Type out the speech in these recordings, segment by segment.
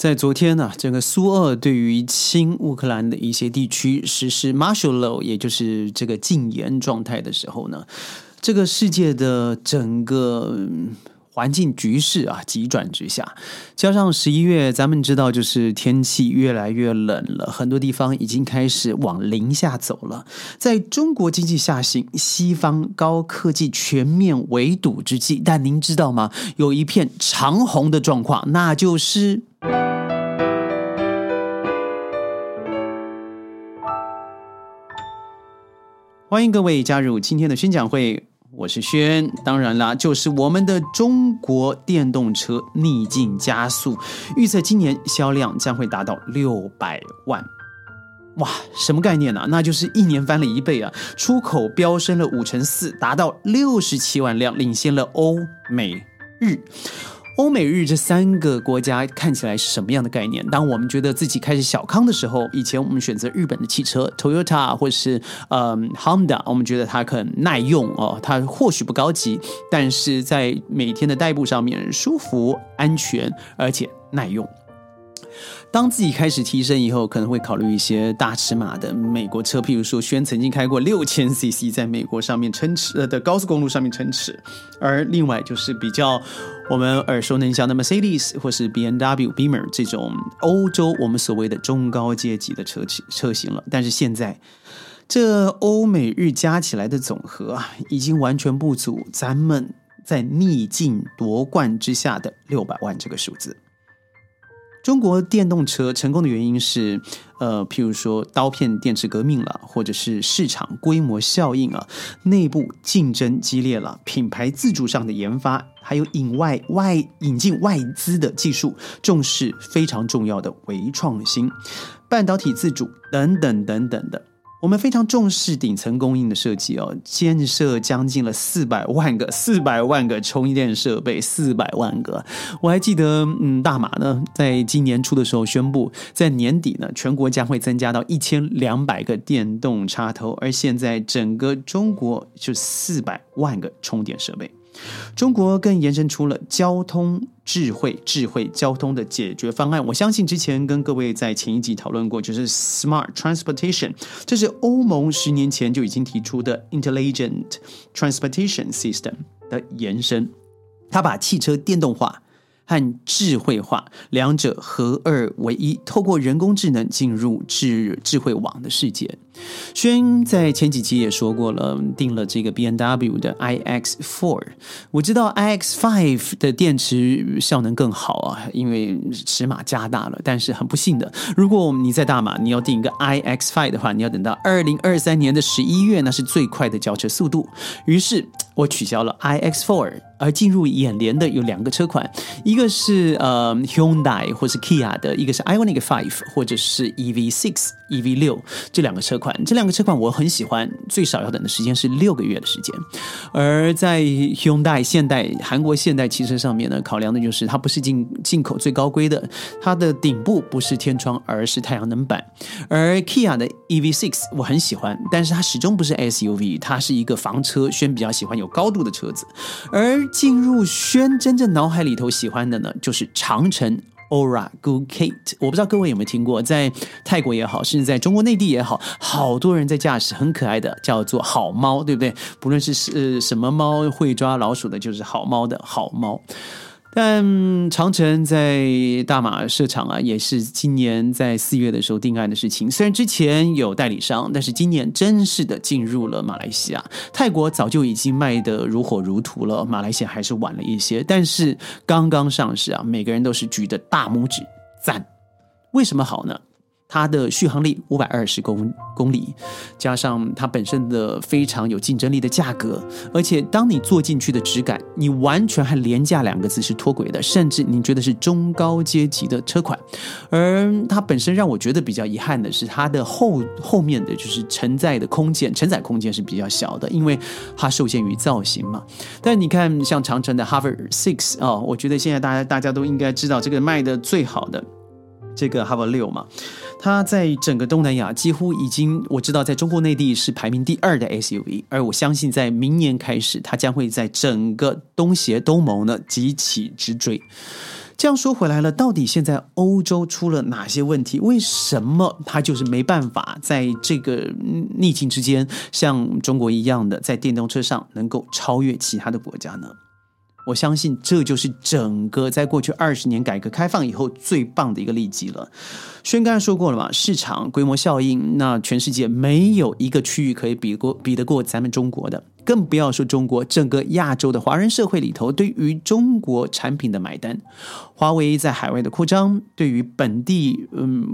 在昨天呢，这个苏俄对于亲乌克兰的一些地区实施 martial law，也就是这个禁言状态的时候呢，这个世界的整个环境局势啊急转直下，加上十一月，咱们知道就是天气越来越冷了，很多地方已经开始往零下走了。在中国经济下行、西方高科技全面围堵之际，但您知道吗？有一片长虹的状况，那就是。欢迎各位加入今天的宣讲会，我是轩。当然啦，就是我们的中国电动车逆境加速，预测今年销量将会达到六百万。哇，什么概念呢？那就是一年翻了一倍啊！出口飙升了五成四，达到六十七万辆，领先了欧美日。欧美日这三个国家看起来是什么样的概念？当我们觉得自己开始小康的时候，以前我们选择日本的汽车，Toyota 或是呃 Honda，我们觉得它很耐用哦，它或许不高级，但是在每天的代步上面舒服、安全而且耐用。当自己开始提升以后，可能会考虑一些大尺码的美国车，譬如说，轩曾经开过六千 CC 在美国上面撑尺的高速公路上面撑尺，而另外就是比较我们耳熟能详的 Mercedes 或是 B M W Beamer 这种欧洲我们所谓的中高阶级的车车型了。但是现在这欧美日加起来的总和啊，已经完全不足咱们在逆境夺冠之下的六百万这个数字。中国电动车成功的原因是，呃，譬如说刀片电池革命了，或者是市场规模效应啊，内部竞争激烈了，品牌自主上的研发，还有引外外引进外资的技术，重视非常重要的微创新，半导体自主等等等等的。我们非常重视顶层供应的设计哦，建设将近了四百万个、四百万个充电设备，四百万个。我还记得，嗯，大马呢，在今年初的时候宣布，在年底呢，全国将会增加到一千两百个电动插头，而现在整个中国就四百万个充电设备。中国更延伸出了交通智慧、智慧交通的解决方案。我相信之前跟各位在前一集讨论过，就是 Smart Transportation，这是欧盟十年前就已经提出的 Intelligent Transportation System 的延伸。它把汽车电动化。和智慧化两者合二为一，透过人工智能进入智智慧网的世界。轩在前几期也说过了，定了这个 B N W 的 I X Four。我知道 I X Five 的电池效能更好啊，因为尺码加大了。但是很不幸的，如果你在大马，你要订一个 I X Five 的话，你要等到二零二三年的十一月，那是最快的交车速度。于是。我取消了 iX Four，而进入眼帘的有两个车款，一个是呃 Hyundai 或是 Kia 的，一个是 Ioniq Five 或者是 EV Six、EV 六这两个车款。这两个车款我很喜欢，最少要等的时间是六个月的时间。而在 Hyundai 现代韩国现代汽车上面呢，考量的就是它不是进进口最高规的，它的顶部不是天窗，而是太阳能板。而 Kia 的 EV Six 我很喜欢，但是它始终不是 SUV，它是一个房车，轩比较喜欢有。高度的车子，而进入轩真正脑海里头喜欢的呢，就是长城 Aura Go Kate。我不知道各位有没有听过，在泰国也好，甚至在中国内地也好，好多人在驾驶很可爱的叫做好猫，对不对？不论是是什么猫会抓老鼠的，就是好猫的好猫。但长城在大马设厂啊，也是今年在四月的时候定案的事情。虽然之前有代理商，但是今年正式的进入了马来西亚。泰国早就已经卖得如火如荼了，马来西亚还是晚了一些。但是刚刚上市啊，每个人都是举着大拇指赞。为什么好呢？它的续航力五百二十公公里，加上它本身的非常有竞争力的价格，而且当你坐进去的质感，你完全和廉价两个字是脱轨的，甚至你觉得是中高阶级的车款。而它本身让我觉得比较遗憾的是，它的后后面的就是承载的空间，承载空间是比较小的，因为它受限于造型嘛。但你看，像长城的 Hover Six 哦，我觉得现在大家大家都应该知道这个卖的最好的这个 Hover 六嘛。它在整个东南亚几乎已经，我知道在中国内地是排名第二的 SUV，而我相信在明年开始，它将会在整个东协、东盟呢急起直追。这样说回来了，到底现在欧洲出了哪些问题？为什么它就是没办法在这个逆境之间，像中国一样的在电动车上能够超越其他的国家呢？我相信这就是整个在过去二十年改革开放以后最棒的一个利基了。轩刚才说过了嘛，市场规模效应，那全世界没有一个区域可以比过比得过咱们中国的，更不要说中国整个亚洲的华人社会里头对于中国产品的买单。华为在海外的扩张，对于本地，嗯，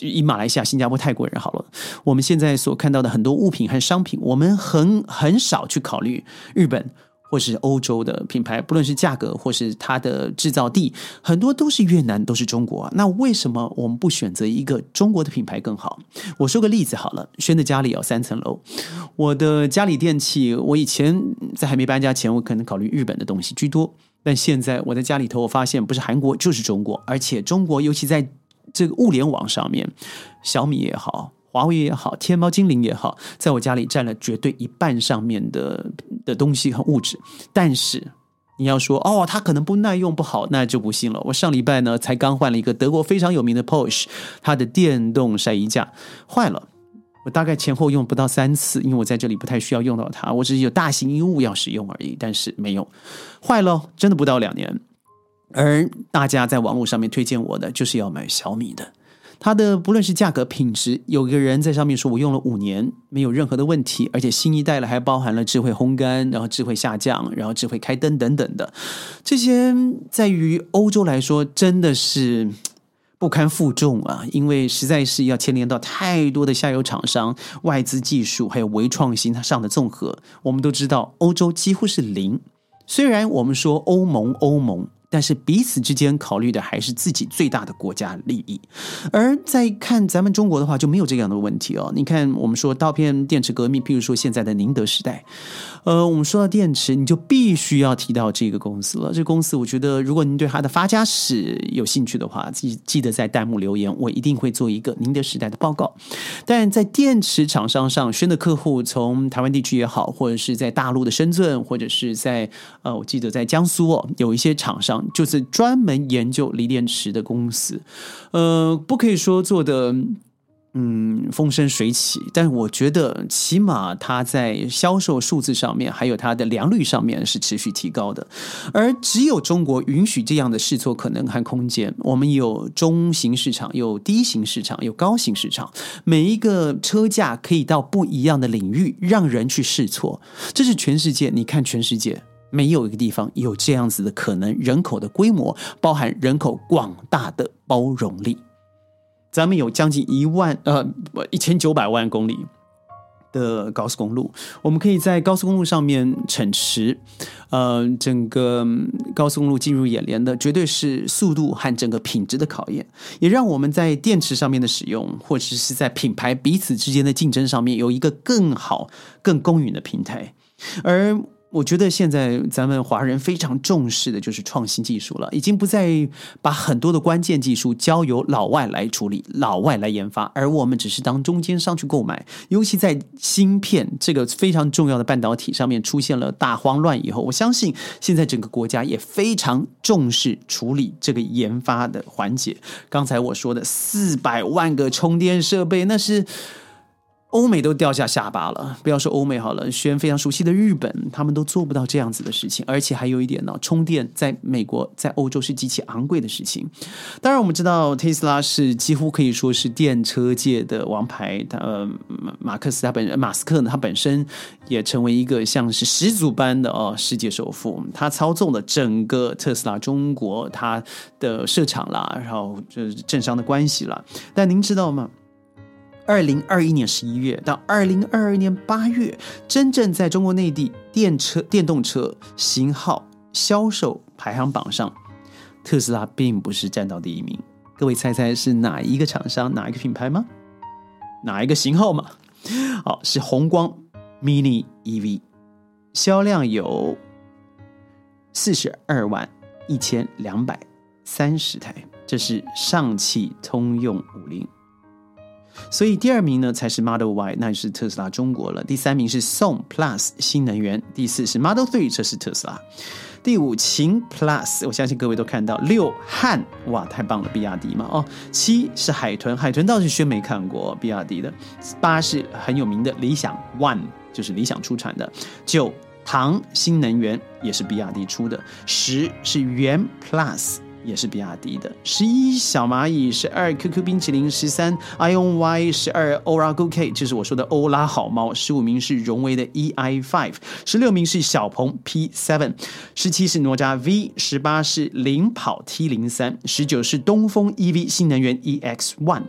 以马来西亚、新加坡、泰国人好了，我们现在所看到的很多物品和商品，我们很很少去考虑日本。或是欧洲的品牌，不论是价格或是它的制造地，很多都是越南，都是中国啊。那为什么我们不选择一个中国的品牌更好？我说个例子好了，轩的家里有三层楼，我的家里电器，我以前在还没搬家前，我可能考虑日本的东西居多，但现在我在家里头，我发现不是韩国就是中国，而且中国尤其在这个物联网上面，小米也好。华为也好，天猫精灵也好，在我家里占了绝对一半上面的的东西和物质。但是你要说哦，它可能不耐用不好，那就不信了。我上礼拜呢才刚换了一个德国非常有名的 Porsche，它的电动晒衣架坏了，我大概前后用不到三次，因为我在这里不太需要用到它，我只是有大型衣物要使用而已。但是没有坏了，真的不到两年。而大家在网络上面推荐我的，就是要买小米的。它的不论是价格、品质，有个人在上面说，我用了五年没有任何的问题，而且新一代了还包含了智慧烘干，然后智慧下降，然后智慧开灯等等的，这些在于欧洲来说真的是不堪负重啊！因为实在是要牵连到太多的下游厂商、外资技术还有微创新它上的综合。我们都知道，欧洲几乎是零。虽然我们说欧盟，欧盟。但是彼此之间考虑的还是自己最大的国家利益，而在看咱们中国的话就没有这样的问题哦。你看，我们说刀片电池革命，譬如说现在的宁德时代，呃，我们说到电池，你就必须要提到这个公司了。这个公司，我觉得如果您对它的发家史有兴趣的话，记记得在弹幕留言，我一定会做一个宁德时代的报告。但在电池厂商上，宣的客户从台湾地区也好，或者是在大陆的深圳，或者是在呃，我记得在江苏哦，有一些厂商。就是专门研究锂电池的公司，呃，不可以说做的嗯风生水起，但我觉得起码它在销售数字上面，还有它的良率上面是持续提高的。而只有中国允许这样的试错可能和空间。我们有中型市场，有低型市场，有高型市场，每一个车价可以到不一样的领域，让人去试错。这是全世界，你看全世界。没有一个地方有这样子的可能，人口的规模包含人口广大的包容力。咱们有将近一万呃一千九百万公里的高速公路，我们可以在高速公路上面乘驰。呃，整个高速公路进入眼帘的绝对是速度和整个品质的考验，也让我们在电池上面的使用，或者是在品牌彼此之间的竞争上面有一个更好、更公允的平台，而。我觉得现在咱们华人非常重视的就是创新技术了，已经不再把很多的关键技术交由老外来处理、老外来研发，而我们只是当中间商去购买。尤其在芯片这个非常重要的半导体上面出现了大慌乱以后，我相信现在整个国家也非常重视处理这个研发的环节。刚才我说的四百万个充电设备，那是。欧美都掉下下巴了，不要说欧美好了，轩非常熟悉的日本，他们都做不到这样子的事情。而且还有一点呢，充电在美国、在欧洲是极其昂贵的事情。当然，我们知道特斯拉是几乎可以说是电车界的王牌。他呃，马克思他本人，马斯克呢，他本身也成为一个像是始祖般的哦世界首富。他操纵了整个特斯拉中国他的设厂啦，然后就是政商的关系啦。但您知道吗？二零二一年十一月到二零二二年八月，真正在中国内地电车电动车型号销售排行榜上，特斯拉并不是占到第一名。各位猜猜是哪一个厂商、哪一个品牌吗？哪一个型号吗？好，是宏光 Mini EV，销量有四十二万一千两百三十台，这是上汽通用五菱。所以第二名呢才是 Model Y，那就是特斯拉中国了。第三名是 Song Plus 新能源，第四是 Model Three，这是特斯拉。第五秦 Plus，我相信各位都看到。六汉，哇，太棒了，比亚迪嘛。哦，七是海豚，海豚倒是宣没看过比亚迪的。八是很有名的理想 One，就是理想出产的。九唐新能源也是比亚迪出的。十是元 Plus。也是比亚迪的十一小蚂蚁，十二 QQ 冰淇淋，十三 iON Y，十二 Oracle K，就是我说的欧拉好猫。十五名是荣威的 EI Five，十六名是小鹏 P Seven，十七是哪吒 V，十八是领跑 T 零三，十九是东风 EV 新能源 EX One，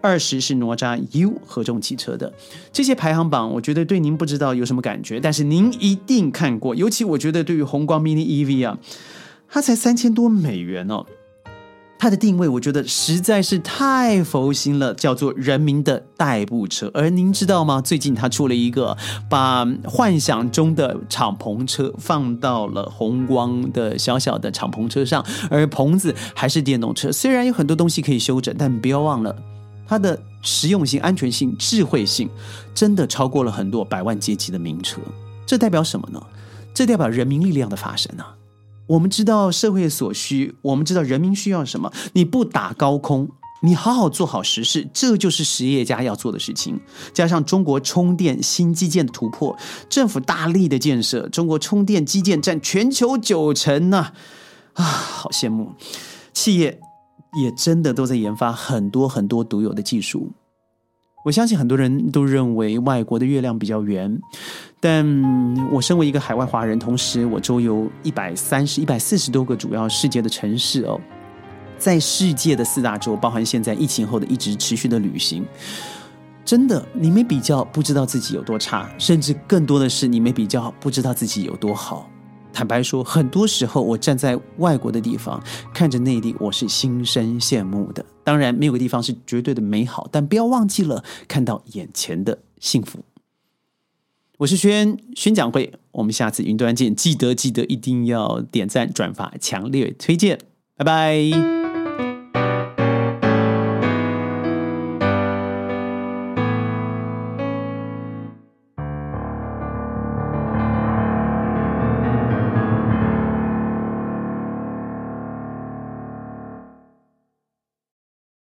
二十是哪吒 U 合众汽车的这些排行榜，我觉得对您不知道有什么感觉，但是您一定看过，尤其我觉得对于宏光 mini EV 啊。它才三千多美元哦，它的定位我觉得实在是太佛心了，叫做人民的代步车。而您知道吗？最近它出了一个把幻想中的敞篷车放到了红光的小小的敞篷车上，而棚子还是电动车。虽然有很多东西可以修整，但不要忘了它的实用性、安全性、智慧性，真的超过了很多百万阶级的名车。这代表什么呢？这代表人民力量的发生啊！我们知道社会所需，我们知道人民需要什么。你不打高空，你好好做好实事，这就是实业家要做的事情。加上中国充电新基建的突破，政府大力的建设，中国充电基建占全球九成呢，啊，好羡慕！企业也真的都在研发很多很多独有的技术。我相信很多人都认为外国的月亮比较圆，但我身为一个海外华人，同时我周游一百三十一百四十多个主要世界的城市哦，在世界的四大洲，包含现在疫情后的一直持续的旅行，真的你没比较不知道自己有多差，甚至更多的是你没比较不知道自己有多好。坦白说，很多时候我站在外国的地方看着内地，我是心生羡慕的。当然，没有个地方是绝对的美好，但不要忘记了看到眼前的幸福。我是轩宣讲会，我们下次云端见。记得记得一定要点赞转发，强烈推荐。拜拜。